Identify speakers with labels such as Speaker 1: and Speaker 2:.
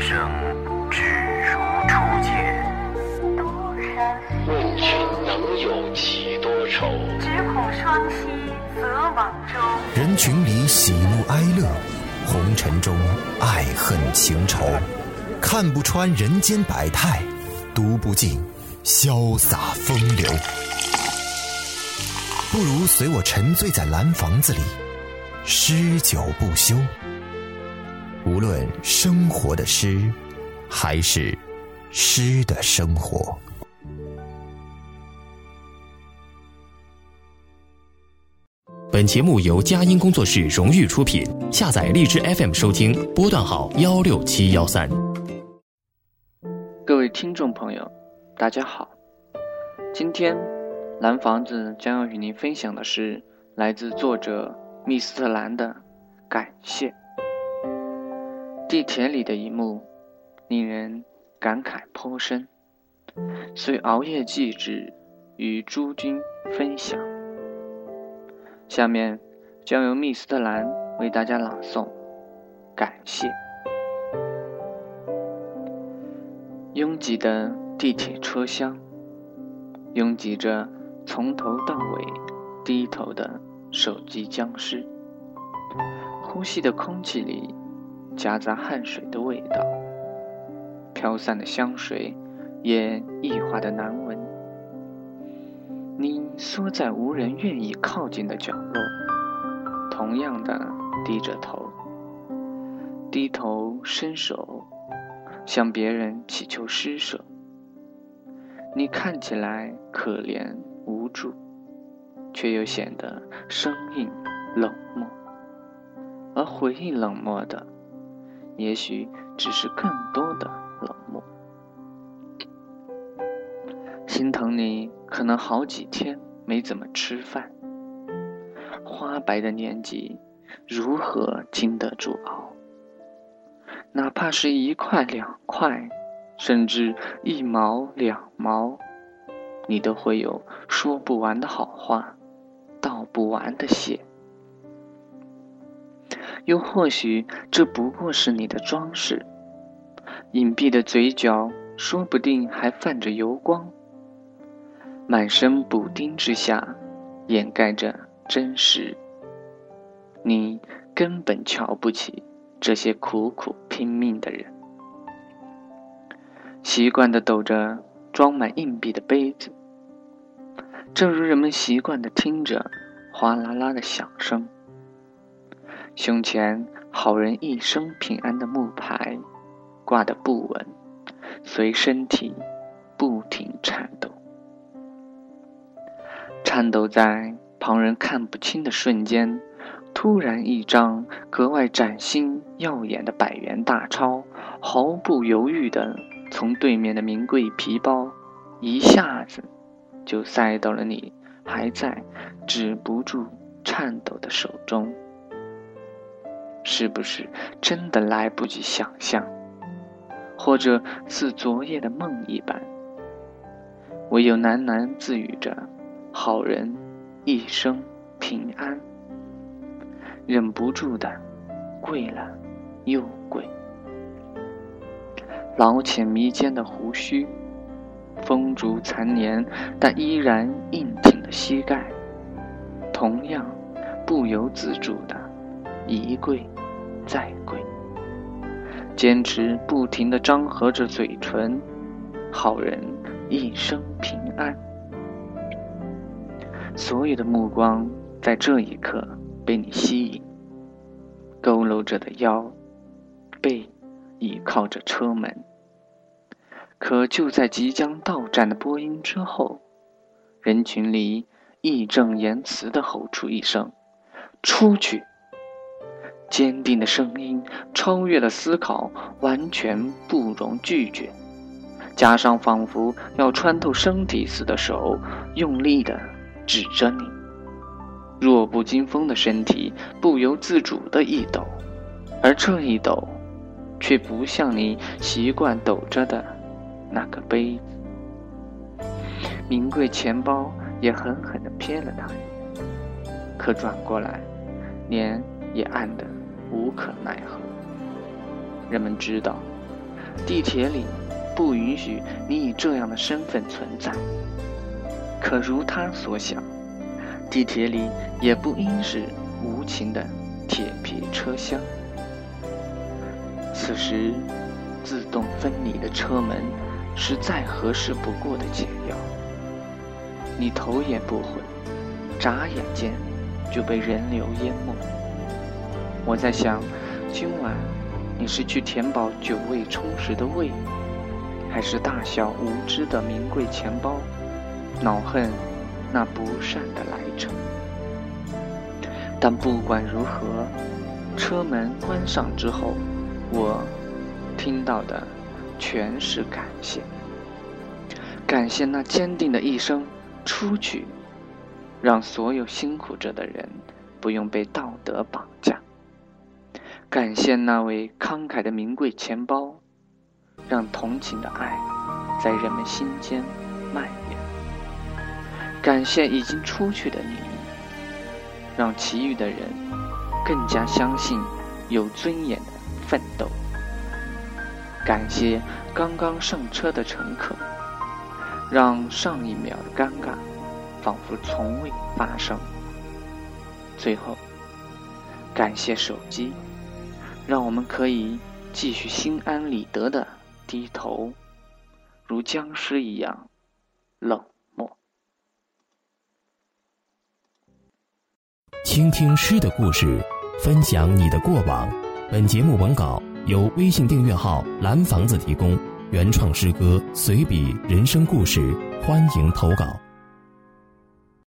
Speaker 1: 生只如初见，
Speaker 2: 问君能有几多愁？
Speaker 3: 只恐双栖择网舟。
Speaker 4: 人群里喜怒哀乐，红尘中爱恨情仇，看不穿人间百态，读不尽潇洒风流。不如随我沉醉在蓝房子里，诗酒不休。无论生活的诗，还是诗的生活。
Speaker 5: 本节目由佳音工作室荣誉出品，下载荔枝 FM 收听，波段号幺六七幺三。
Speaker 6: 各位听众朋友，大家好，今天蓝房子将要与您分享的是来自作者密斯特兰的感谢。地铁里的一幕，令人感慨颇深，遂熬夜记纸与诸君分享。下面将由密斯特兰为大家朗诵，感谢。拥挤的地铁车厢，拥挤着从头到尾低头的手机僵尸，呼吸的空气里夹杂汗水的味道，飘散的香水也异化的难闻。你缩在无人愿意靠近的角落，同样的低着头，低头伸手向别人祈求施舍。你看起来可怜无助，却又显得生硬冷漠，而回应冷漠的，也许只是更多的冷漠。心疼你，可能好几天没怎么吃饭。花白的年纪，如何经得住熬？哪怕是一块两块，甚至一毛两毛，你都会有说不完的好话，道不完的谢。又或许这不过是你的装饰，隐蔽的嘴角，说不定还泛着油光。满身补丁之下，掩盖着真实。你根本瞧不起这些苦苦拼命的人。习惯的抖着装满硬币的杯子，正如人们习惯的听着哗啦啦的响声。胸前好人一生平安的木牌挂得不稳，随身体不停颤抖。颤抖在旁人看不清的瞬间，突然一张格外崭新耀眼的百元大钞，毫不犹豫地从对面的名贵皮包，一下子就塞到了你还在止不住颤抖的手中。是不是真的来不及想象，或者似昨夜的梦一般？唯有喃喃自语着。好人一生平安，忍不住的跪了又跪。老浅弥间的胡须，风烛残年但依然硬挺的膝盖，同样不由自主的一跪再跪，坚持不停的张合着嘴唇。好人一生平安。所有的目光在这一刻被你吸引，佝偻着的腰，背倚靠着车门。可就在即将到站的播音之后，人群里义正言辞地吼出一声：“出去！”坚定的声音超越了思考，完全不容拒绝。加上仿佛要穿透身体似的手，用力的指着你。弱不禁风的身体不由自主的一抖，而这一抖，却不像你习惯抖着的那个杯子。名贵钱包也狠狠地瞥了他一眼，可转过来，脸也暗得无可奈何。人们知道，地铁里不允许你以这样的身份存在。可如他所想。地铁里也不应是无情的铁皮车厢。此时，自动分离的车门是再合适不过的解药。你头也不回，眨眼间就被人流淹没。我在想，今晚你是去填饱久未充实的胃，还是大笑无知的名贵钱包，恼恨？那不善的来程，但不管如何，车门关上之后，我听到的全是感谢。感谢那坚定的一声“出去”，让所有辛苦着的人不用被道德绑架；感谢那位慷慨的名贵钱包，让同情的爱在人们心间蔓延。感谢已经出去的你，让其余的人更加相信有尊严的奋斗。感谢刚刚上车的乘客，让上一秒的尴尬仿佛从未发生。最后，感谢手机，让我们可以继续心安理得的低头，如僵尸一样冷漠。
Speaker 5: 倾听诗的故事，分享你的过往。本节目文稿由微信订阅号“蓝房子”提供，原创诗歌、随笔、人生故事，欢迎投稿。